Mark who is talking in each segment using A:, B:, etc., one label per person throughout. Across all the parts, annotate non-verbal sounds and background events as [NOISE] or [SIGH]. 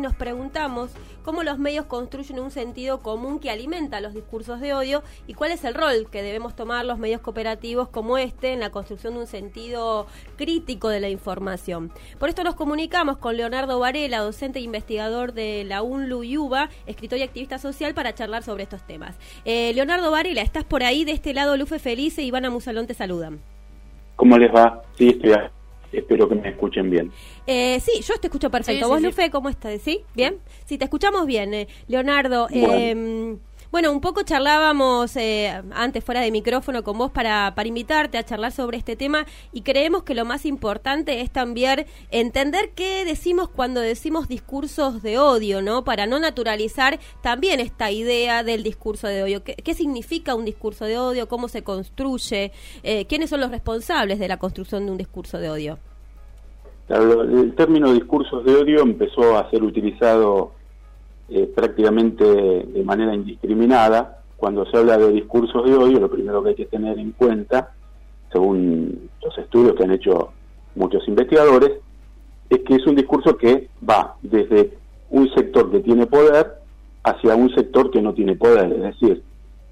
A: Nos preguntamos cómo los medios construyen un sentido común que alimenta los discursos de odio y cuál es el rol que debemos tomar los medios cooperativos como este en la construcción de un sentido crítico de la información. Por esto nos comunicamos con Leonardo Varela, docente e investigador de la UNLU Yuba, escritor y activista social, para charlar sobre estos temas. Eh, Leonardo Varela, ¿estás por ahí? De este lado, Lufe Felice y Ivana Musalón te saludan.
B: ¿Cómo les va? Sí, estoy espero que me escuchen bien.
A: Eh, sí, yo te escucho perfecto. ¿Vos, Lufe, cómo estás? ¿Sí? ¿Bien? Sí, te escuchamos bien. Eh. Leonardo, em, bueno. un poco charlábamos eh, antes fuera de micrófono con vos para, para invitarte a charlar sobre este tema y creemos que lo más importante es también entender qué decimos cuando decimos discursos de odio, ¿no? Para no naturalizar también esta idea del discurso de odio. ¿Qué, significa un discurso de odio? ¿Cómo se construye? ¿Quiénes son los responsables de la construcción de un discurso de odio?
B: El término discursos de odio empezó a ser utilizado eh, prácticamente de manera indiscriminada. Cuando se habla de discursos de odio, lo primero que hay que tener en cuenta, según los estudios que han hecho muchos investigadores, es que es un discurso que va desde un sector que tiene poder hacia un sector que no tiene poder. Es decir,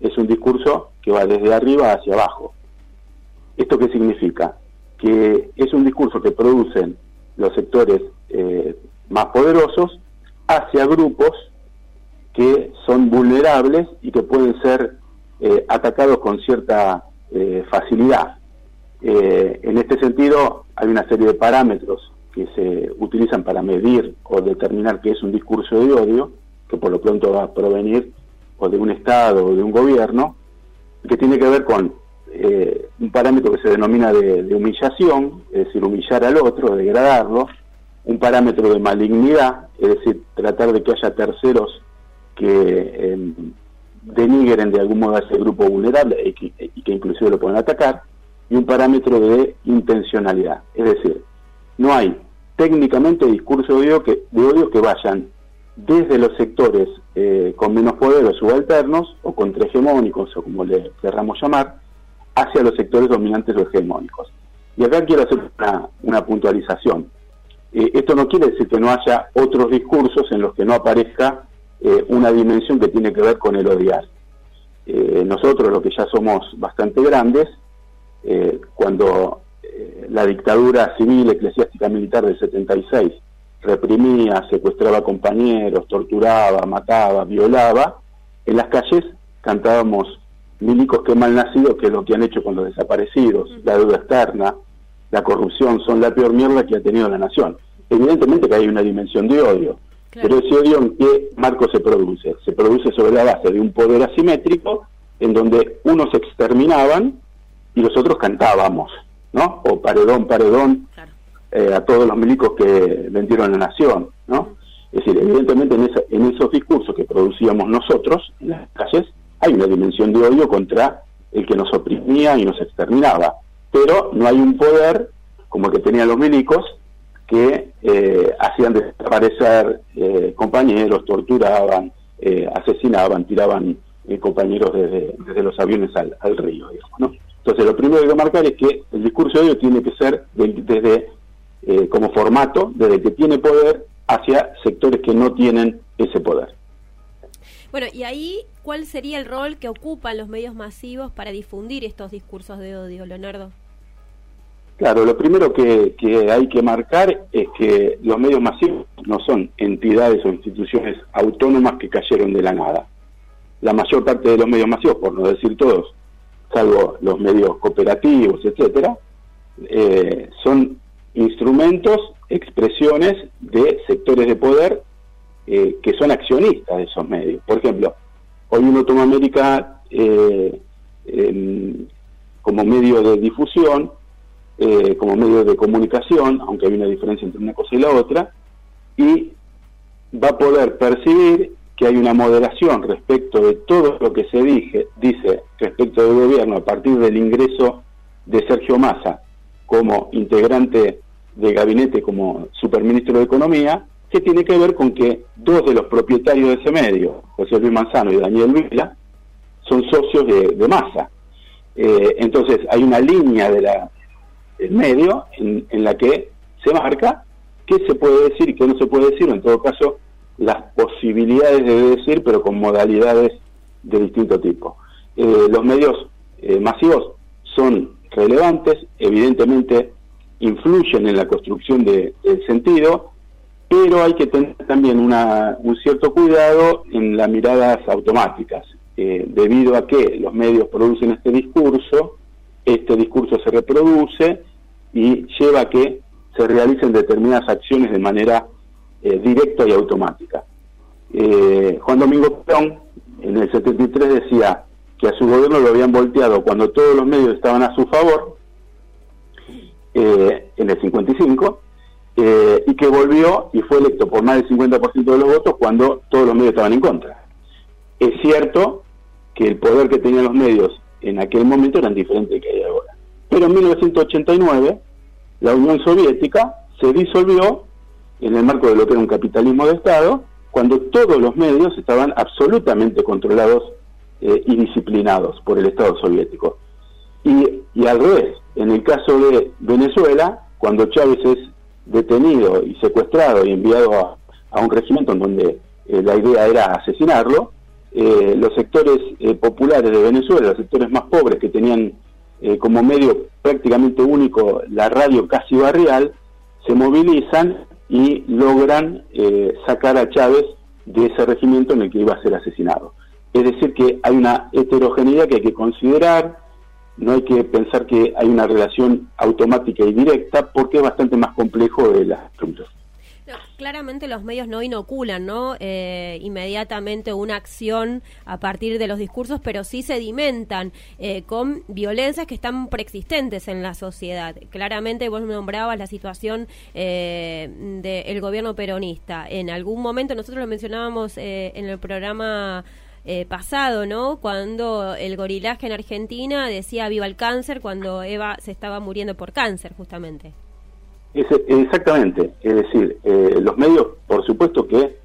B: es un discurso que va desde arriba hacia abajo. ¿Esto qué significa? Que es un discurso que producen los sectores eh, más poderosos hacia grupos que son vulnerables y que pueden ser eh, atacados con cierta eh, facilidad. en este sentido, hay una serie de parámetros que se utilizan para medir o determinar qué es un discurso de odio, que por lo pronto va a provenir o de un Estado o de un gobierno, que tiene que ver con eh, un parámetro que se denomina de, humillación, es decir, humillar al otro, degradarlo, un parámetro de malignidad, es decir, tratar de que haya terceros que em, denigren de algún modo a ese grupo vulnerable y que, y inclusive lo puedan atacar, y un parámetro de intencionalidad, es decir, no hay técnicamente discursos de odio que, de odio que vayan desde los sectores eh, con menos poder o subalternos o contrahegemónicos o como le querramos llamar, hacia los sectores dominantes o hegemónicos. Y acá quiero hacer una, puntualización. Eh, esto no quiere decir que no haya otros discursos en los que no aparezca eh, una dimensión que tiene que ver con el odiar. Eh, nosotros, los que ya somos bastante grandes, cuando la dictadura civil, eclesiástica, militar del 76 reprimía, secuestraba compañeros, torturaba, mataba, violaba, en las calles cantábamos milicos que mal nacidos, que es lo que han hecho con los desaparecidos, la deuda externa, la corrupción, son la peor mierda que ha tenido la nación. Evidentemente que hay una dimensión de odio, pero ese odio en qué marco se produce? Se produce sobre la base de un poder asimétrico en donde unos exterminaban y los otros cantábamos, ¿no? O paredón, paredón, eh, a todos los milicos que vendieron la nación, ¿no? Es decir, evidentemente en, en esos discursos que producíamos nosotros en las calles, hay una dimensión de odio contra el que nos oprimía y nos exterminaba, pero no hay un poder como el que tenían los milicos que eh, hacían desaparecer eh, compañeros, torturaban, eh, asesinaban, tiraban compañeros desde, los aviones al, río. Digamos, Entonces, lo primero que hay que marcar es que el discurso de odio tiene que ser desde como formato, desde que tiene poder hacia sectores que no tienen ese poder.
A: Bueno, y ahí, ¿cuál sería el rol que ocupan los medios masivos para difundir estos discursos de odio, Leonardo?
B: Claro, lo primero que, hay que marcar es que los medios masivos no son entidades o instituciones autónomas que cayeron de la nada. La mayor parte de los medios masivos, por no decir todos, salvo los medios cooperativos, etcétera, eh, son instrumentos, expresiones de sectores de poder eh, que son accionistas de esos medios. Por ejemplo, hoy uno toma América eh, como medio de difusión, eh, como medio de comunicación, aunque hay una diferencia entre una cosa y la otra, y va a poder percibir que hay una moderación respecto de todo lo que se dije, dice respecto del gobierno a partir del ingreso de Sergio Massa como integrante del gabinete como superministro de Economía, que tiene que ver con que dos de los propietarios de ese medio, José Luis Manzano y Daniel Vila, son socios de, de Massa. Eh, entonces hay una línea de la, del medio en, la que se marca qué se puede decir y qué no se puede decir, en todo caso, posibilidades de decir, pero con modalidades de distinto tipo. Eh, los medios eh, masivos son relevantes, evidentemente influyen en la construcción del sentido, pero hay que tener también una, un cierto cuidado en las miradas automáticas, eh, debido a que los medios producen este discurso, este discurso se reproduce y lleva a que se realicen determinadas acciones de manera eh, directa y automática. Eh, Juan Domingo Perón en el 73 decía que a su gobierno lo habían volteado cuando todos los medios estaban a su favor, en el 55, eh, y que volvió y fue electo por más del 50% de los votos cuando todos los medios estaban en contra. Es cierto que el poder que tenían los medios en aquel momento eran diferentes que hay ahora. Pero en 1989 la Unión Soviética se disolvió en el marco de lo que era un capitalismo de Estado, cuando todos los medios estaban absolutamente controlados eh, y disciplinados por el Estado soviético. Y, al revés, en el caso de Venezuela, cuando Chávez es detenido y secuestrado y enviado a, un regimiento en donde eh, la idea era asesinarlo, eh, los sectores eh, populares de Venezuela, los sectores más pobres que tenían como medio prácticamente único la radio casi barrial, se movilizan y logran sacar a Chávez de ese regimiento en el que iba a ser asesinado. Es decir, que hay una heterogeneidad que hay que considerar, no hay que pensar que hay una relación automática y directa porque es bastante más complejo el asunto.
A: Claramente los medios no inoculan ¿no? Eh, inmediatamente una acción a partir de los discursos, pero sí sedimentan eh, con violencias que están preexistentes en la sociedad. Claramente vos nombrabas la situación eh, del gobierno peronista. En algún momento nosotros lo mencionábamos en el programa eh, pasado, ¿no? Cuando el gorilaje en Argentina decía viva el cáncer cuando Eva se estaba muriendo por cáncer, justamente.
B: Exactamente, es decir, eh, los medios, por supuesto que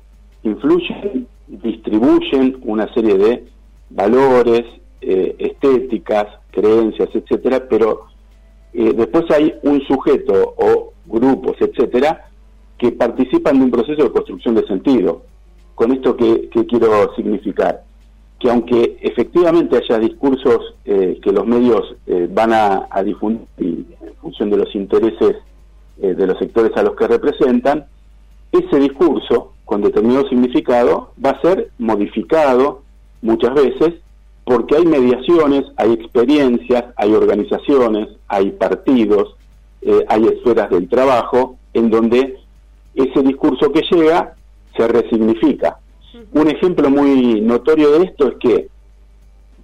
B: influyen, distribuyen una serie de valores, eh, estéticas, creencias, etcétera, pero después hay un sujeto o grupos, etcétera, que participan de un proceso de construcción de sentido. Con esto que quiero significar, que aunque efectivamente haya discursos eh, que los medios eh, van a, difundir en función de los intereses eh, de los sectores a los que representan, ese discurso con determinado significado va a ser modificado muchas veces porque hay mediaciones, hay experiencias, hay organizaciones, hay partidos, hay esferas del trabajo en donde ese discurso que llega se resignifica. Un ejemplo muy notorio de esto es que,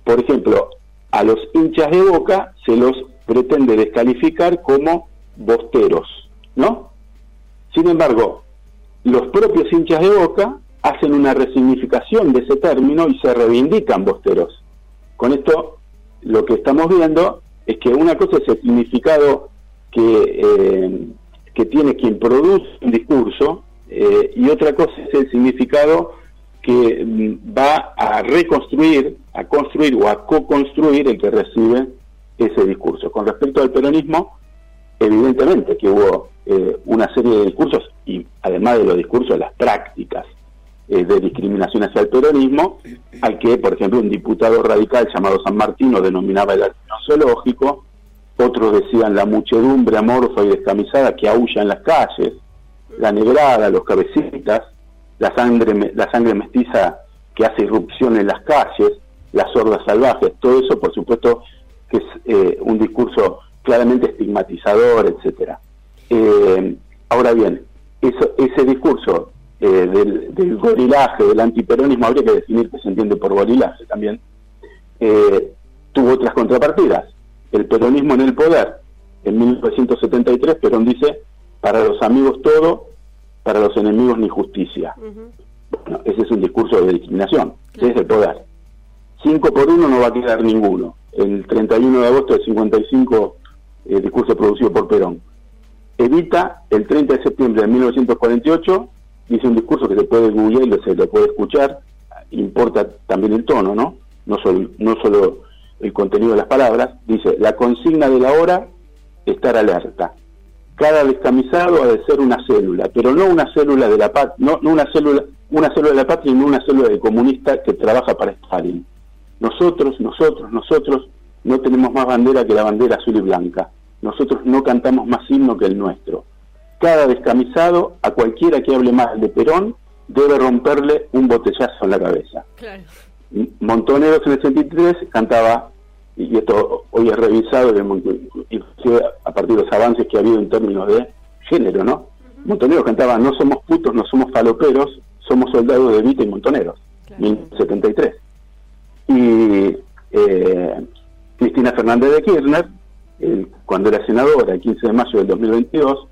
B: por ejemplo, a los hinchas de Boca se los pretende descalificar como bosteros, ¿no? Sin embargo, los propios hinchas de Boca hacen una resignificación de ese término y se reivindican bosteros. Con esto, lo que estamos viendo es que una cosa es el significado que, eh, tiene quien produce un discurso eh, y otra cosa es el significado que mm, va a reconstruir, a construir o a co-construir el que recibe ese discurso. Con respecto al peronismo, evidentemente que hubo eh, una serie de discursos y además de los discursos, las prácticas eh, de discriminación hacia el peronismo, al que, por ejemplo, un diputado radical llamado San Martino denominaba el arte zoológico, otros decían la muchedumbre amorfa y descamisada que aúlla en las calles, la negrada, los cabecitas, la sangre, la sangre mestiza que hace irrupción en las calles, las hordas salvajes, todo eso por supuesto que es eh, un discurso claramente estigmatizador, etcétera. Eh, ahora bien, eso, ese discurso eh, del, del, gorilaje, del antiperonismo, habría que definir qué se entiende por gorilaje también, tuvo otras contrapartidas. El peronismo en el poder, en 1973, Perón dice, para los amigos todo, para los enemigos ni justicia. Bueno, ese es un discurso de discriminación, ese es el poder. Cinco por uno no va a quedar ninguno. El 31 de agosto del 55, el discurso producido por Perón. Evita, el 30 de septiembre de 1948, dice un discurso que se puede googlear y se lo puede escuchar, importa también el tono, ¿no? No solo, no solo el contenido de las palabras, dice, la consigna de la hora, estar alerta cada descamisado ha de ser una célula, pero no una célula de la patria, no, no, una célula, una célula de la patria, no una célula de comunista que trabaja para Stalin. Nosotros, nosotros, nosotros no tenemos más bandera que la bandera azul y blanca. Nosotros no cantamos más himno que el nuestro. Cada descamisado, a cualquiera que hable más de Perón, debe romperle un botellazo en la cabeza. Claro. Montoneros en el 73 cantaba y esto hoy es revisado a partir de los avances que ha habido en términos de género, ¿no? Montoneros cantaba, no somos putos, no somos faloperos, somos soldados de Vita y Montoneros, 1973. Y eh, Cristina Fernández de Kirchner, cuando era senadora, el 15 de mayo del 2022,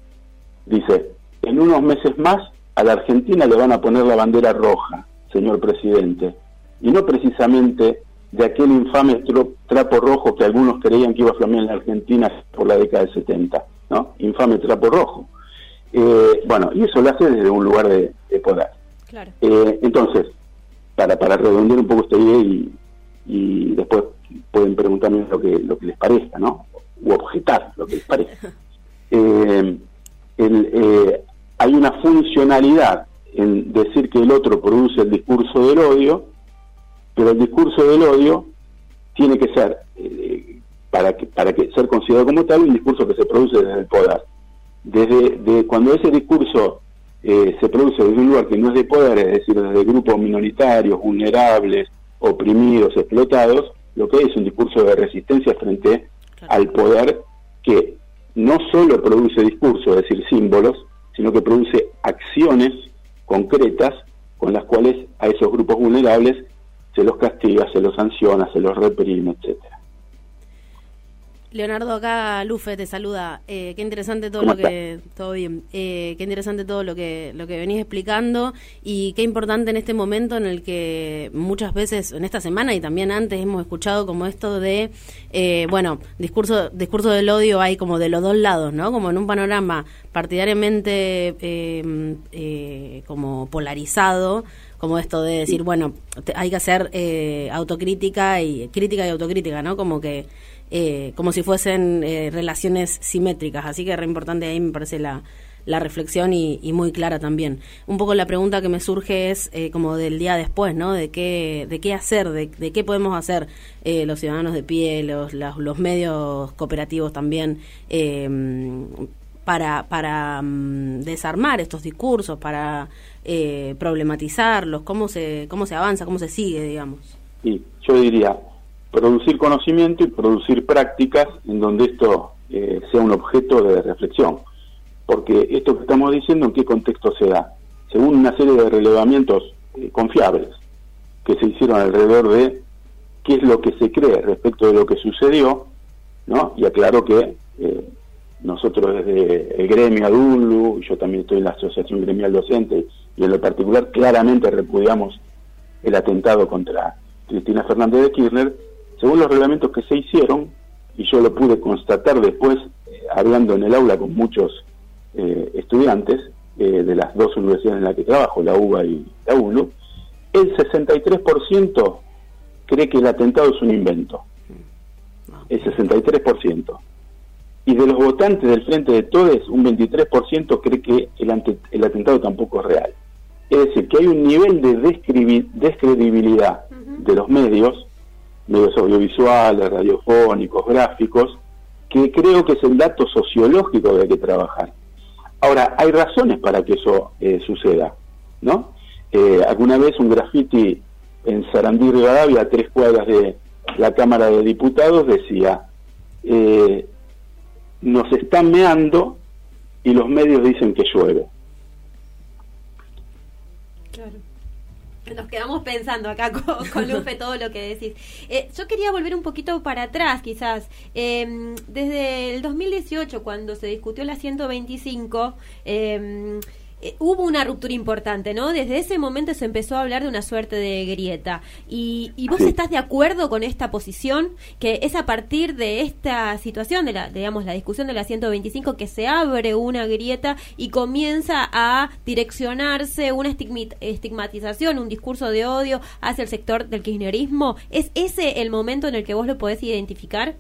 B: dice, en unos meses más a la Argentina le van a poner la bandera roja, señor presidente, y no precisamente de aquel infame trapo rojo que algunos creían que iba a flamear en la Argentina por la década del 70, ¿no? Infame trapo rojo. Eh, bueno, y eso lo hace desde un lugar de, poder. Eh, entonces, para, para redondear un poco esta idea y, y después pueden preguntarme lo que, lo que les parezca, ¿no? U objetar lo que les parezca. Eh, hay una funcionalidad en decir que el otro produce el discurso del odio pero el discurso del odio tiene que ser, eh, para, que, para que ser considerado como tal, un discurso que se produce desde el poder. Desde de, cuando ese discurso eh, se produce desde un lugar que no es de poder, es decir, desde grupos minoritarios, vulnerables, oprimidos, explotados, lo que es un discurso de resistencia frente al poder que no solo produce discurso, es decir, símbolos, sino que produce acciones concretas con las cuales a esos grupos vulnerables se los castiga, se los sanciona, se los reprime, etcétera.
A: Leonardo, acá Lufe te saluda. Eh, qué interesante todo lo que todo bien. Eh, qué interesante todo lo que lo que venís explicando y qué importante en este momento en el que muchas veces en esta semana y también antes hemos escuchado como esto de eh, bueno discurso discurso del odio hay como de los dos lados, ¿no? Como en un panorama partidariamente como polarizado como esto de decir, bueno, hay que hacer eh, autocrítica y crítica y autocrítica, ¿no? Como que eh, como si fuesen eh, relaciones simétricas, así que re importante ahí me parece la, la reflexión y, muy clara también. Un poco la pregunta que me surge es como del día después, ¿no? De qué, de qué hacer, de, qué podemos hacer los ciudadanos de pie, los, los, medios cooperativos también, para, para mm, desarmar estos discursos, para eh, problematizarlos, cómo se, cómo se avanza, cómo se sigue, digamos.
B: Sí, yo diría producir conocimiento y producir prácticas en donde esto eh, sea un objeto de reflexión. Porque esto que estamos diciendo, ¿en qué contexto se da? Según una serie de relevamientos eh, confiables que se hicieron alrededor de qué es lo que se cree respecto de lo que sucedió, ¿no? Y aclaro que nosotros desde el gremio ADULU, yo también estoy en la Asociación Gremial Docente, y en lo particular claramente repudiamos el atentado contra Cristina Fernández de Kirchner, según los reglamentos que se hicieron, y yo lo pude constatar después, eh, hablando en el aula con muchos eh, estudiantes eh, de las dos universidades en las que trabajo, la UBA y la ULU, el 63% cree que el atentado es un invento. El 63% y de los votantes del Frente de Todes, un 23% cree que el, el, atentado tampoco es real. Es decir, que hay un nivel de descredibilidad de los medios, medios audiovisuales, radiofónicos, gráficos, que creo que es el dato sociológico que hay que trabajar. Ahora, hay razones para que eso eh, suceda, ¿no? Eh, alguna vez un graffiti en Sarandí, Rivadavia, a tres cuadras de la Cámara de Diputados, decía, eh, nos están meando y los medios dicen que llueve.
A: Claro. Nos quedamos pensando acá con, Lufe todo lo que decís. Eh, yo quería volver un poquito para atrás, quizás. Em, desde el 2018, cuando se discutió la 125, eh, eh, hubo una ruptura importante, ¿no? Desde ese momento se empezó a hablar de una suerte de grieta. ¿Y, vos estás de acuerdo con esta posición? Que es a partir de esta situación, de la, digamos, la discusión de la 125, que se abre una grieta y comienza a direccionarse una estigmatización, un discurso de odio hacia el sector del kirchnerismo. ¿Es ese el momento en el que vos lo podés identificar?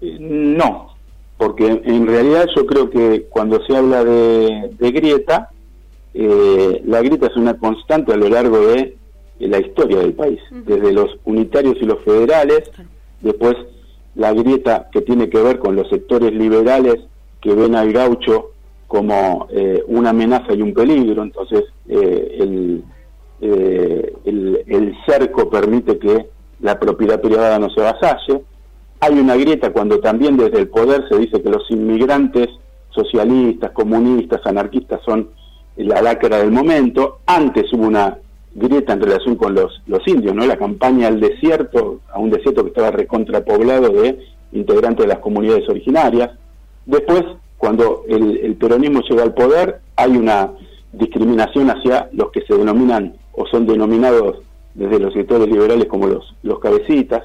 B: Eh, no, porque en realidad yo creo que cuando se habla de, grieta, eh, la grieta es una constante a lo largo de, la historia del país, desde los unitarios y los federales, después la grieta que tiene que ver con los sectores liberales que ven al gaucho como eh, una amenaza y un peligro, entonces eh, el, el, cerco permite que la propiedad privada no se avasalle, hay una grieta cuando también desde el poder se dice que los inmigrantes socialistas, comunistas, anarquistas son la lacra del momento. Antes hubo una grieta en relación con los, los indios, ¿no? La campaña al desierto, a un desierto que estaba recontrapoblado de integrantes de las comunidades originarias. Después, cuando el, el peronismo llega al poder, hay una discriminación hacia los que se denominan o son denominados desde los sectores liberales como los, los cabecitas.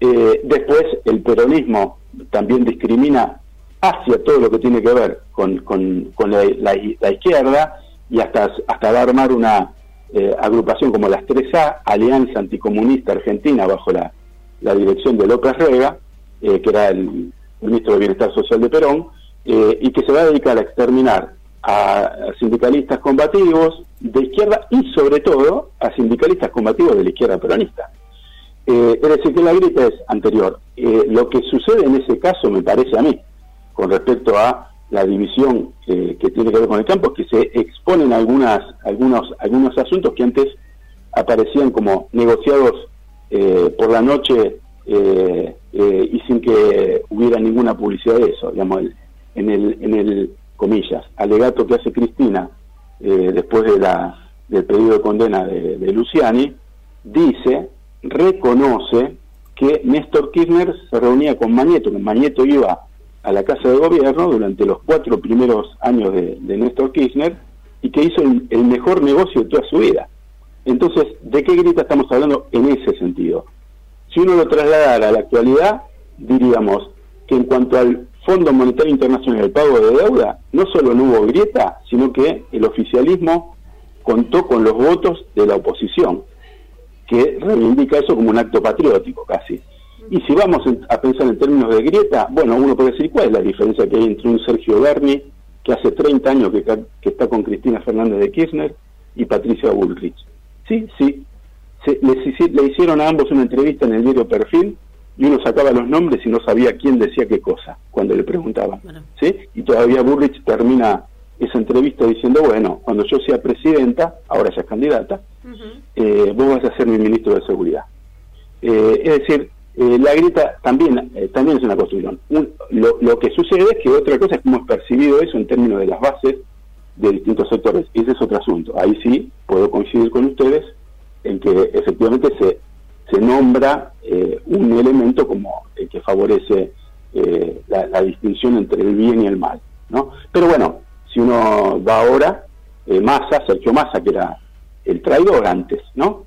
B: Eh, después, el peronismo también discrimina hacia todo lo que tiene que ver con, con, la, izquierda y hasta, hasta va a armar una eh, agrupación como las 3A, Alianza Anticomunista Argentina, bajo la, dirección de López Rega, eh, que era el ministro de Bienestar Social de Perón, y que se va a dedicar a exterminar a sindicalistas combativos de izquierda y sobre todo a sindicalistas combativos de la izquierda peronista. Eh, es decir, que la grieta es anterior. Eh, lo que sucede en ese caso, me parece a mí, con respecto a la división eh, que tiene que ver con el campo, es que se exponen algunas, algunos, algunos asuntos que antes aparecían como negociados por la noche y sin que hubiera ninguna publicidad de eso. Digamos, en el, en el, comillas, alegato que hace Cristina después de la, del pedido de condena de, de Luciani, dice reconoce que Néstor Kirchner se reunía con Mañeto, que Mañeto iba a la Casa de Gobierno durante los cuatro primeros años de, Néstor Kirchner y que hizo el, mejor negocio de toda su vida. Entonces, ¿de qué grita estamos hablando en ese sentido? Si uno lo trasladara a la actualidad, diríamos que en cuanto al Fondo Monetario Internacional, el pago de deuda, no solo no hubo grieta, sino que el oficialismo contó con los votos de la oposición que reivindica eso como un acto patriótico casi. Y si vamos a pensar en términos de grieta, bueno, uno puede decir cuál es la diferencia que hay entre un Sergio Berni, que hace 30 años que, está con Cristina Fernández de Kirchner, y Patricia Bullrich. Sí, sí. Se, le hicieron a ambos una entrevista en el diario Perfil y uno sacaba los nombres y no sabía quién decía qué cosa cuando le preguntaban. ¿sí? Y todavía Bullrich termina esa entrevista diciendo, bueno, cuando yo sea presidenta, ahora ya es candidata, eh, vos vas a ser mi ministro de Seguridad. Eh, es decir, eh, la grita también, también es una construcción. lo, que sucede es que otra cosa es cómo es percibido eso en términos de las bases de distintos sectores. Ese es otro asunto. Ahí sí puedo coincidir con ustedes en que efectivamente se, se nombra un elemento como el que favorece la, la, distinción entre el bien y el mal. ¿no? Pero bueno, si uno va ahora, eh, Massa, Sergio Massa, que era el traidor antes, ¿no?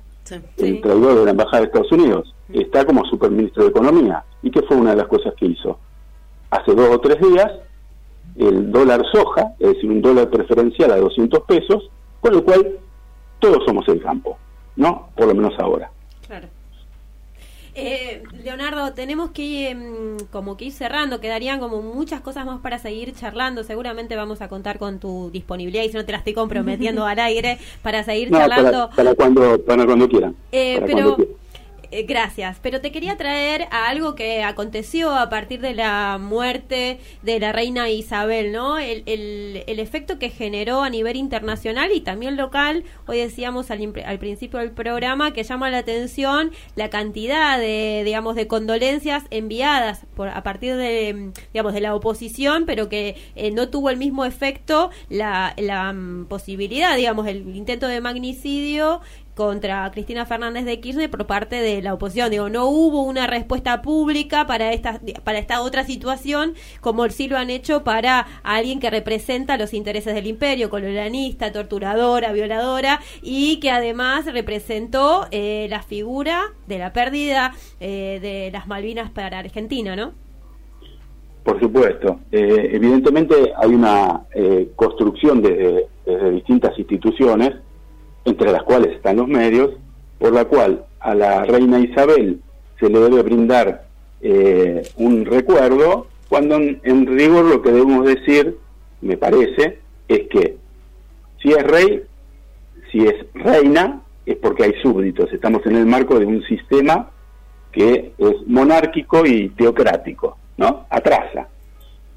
B: El traidor de la Embajada de Estados Unidos, está como superministro de Economía. ¿Y qué fue una de las cosas que hizo? Hace dos o tres días, el dólar soja, es decir, un dólar preferencial a 200 pesos, con lo cual todos somos el campo, ¿no? Por lo menos ahora. Claro.
A: Eh, Leonardo, tenemos que ir, em, como que ir cerrando, quedarían como muchas cosas más para seguir charlando. Seguramente vamos a contar con tu disponibilidad y si no te la estoy comprometiendo [LAUGHS] al aire para seguir charlando.
B: Para, cuando, para cuando quieran.
A: Eh, pero eh, gracias, pero te quería traer a algo que aconteció a partir de la muerte de la reina Isabel, ¿no? El, el, efecto que generó a nivel internacional y también local. Hoy decíamos al, al, principio del programa que llama la atención la cantidad de, digamos, de condolencias enviadas por, a partir de, digamos, de la oposición, pero que eh, no tuvo el mismo efecto la, la mm, posibilidad, digamos, el intento de magnicidio contra Cristina Fernández de Kirchner por parte de la oposición. Digo, no hubo una respuesta pública para esta, para esta otra situación como sí lo han hecho para alguien que representa los intereses del imperio, colonialista, torturadora, violadora y que además representó eh, la figura de la pérdida eh, de las Malvinas para Argentina, ¿no?
B: Por supuesto. Eh, evidentemente hay una construcción desde distintas instituciones entre las cuales están los medios, por la cual a la reina Isabel se le debe brindar eh, un recuerdo cuando en, rigor lo que debemos decir, me parece, es que si es rey, si es reina, es porque hay súbditos. Estamos en el marco de un sistema que es monárquico y teocrático, ¿no? Atrasa.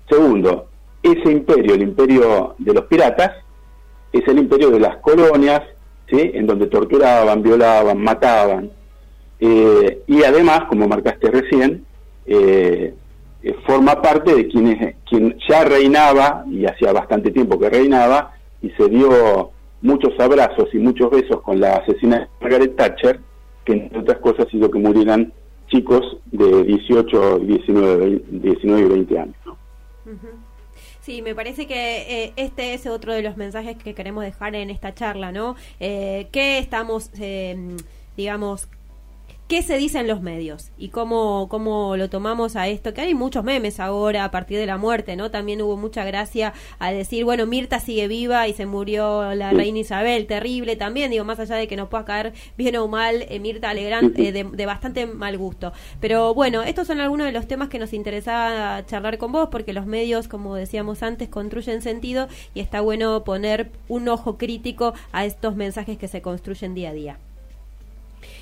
B: Segundo, ese imperio, el imperio de los piratas, es el imperio de las colonias, ¿sí? En donde torturaban, violaban, mataban. Eh, y además, como marcaste recién, eh, eh, forma parte de quienes, quien ya reinaba, y hacía bastante tiempo que reinaba, y se dio muchos abrazos y muchos besos con la asesina de Margaret Thatcher, que entre otras cosas hizo que murieran chicos de 18, 19, 19 y 20 años.
A: Sí, me parece que eh, este es otro de los mensajes que queremos dejar en esta charla, ¿no? Eh, ¿Qué estamos, eh, digamos, qué se dice en los medios y cómo, cómo lo tomamos a esto, que hay muchos memes ahora a partir de la muerte, ¿no? También hubo mucha gracia al decir, bueno, Mirta sigue viva y se murió la reina Isabel, terrible también, digo, más allá de que nos pueda caer bien o mal, eh, Mirta Alegrán, eh, de, bastante mal gusto. Pero bueno, estos son algunos de los temas que nos interesaba charlar con vos, porque los medios, como decíamos antes, construyen sentido y está bueno poner un ojo crítico a estos mensajes que se construyen día a día.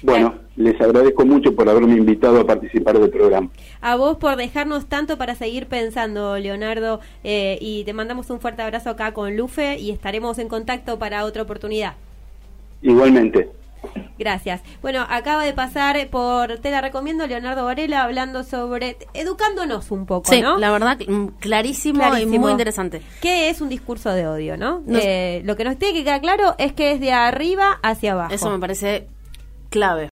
B: Bueno, les agradezco mucho por haberme invitado a participar del programa.
A: A vos por dejarnos tanto para seguir pensando, Leonardo, eh, y te mandamos un fuerte abrazo acá con Lufe y estaremos en contacto para otra oportunidad.
B: Igualmente.
A: Gracias. Bueno, acaba de pasar por, te la recomiendo, Leonardo Varela, hablando sobre, educándonos un poco,
C: sí, la verdad, mm, clarísimo, y muy interesante.
A: ¿Qué es un discurso de odio, no? Eh, lo que nos tiene que quedar claro es que es de arriba hacia abajo.
C: Eso me parece clave.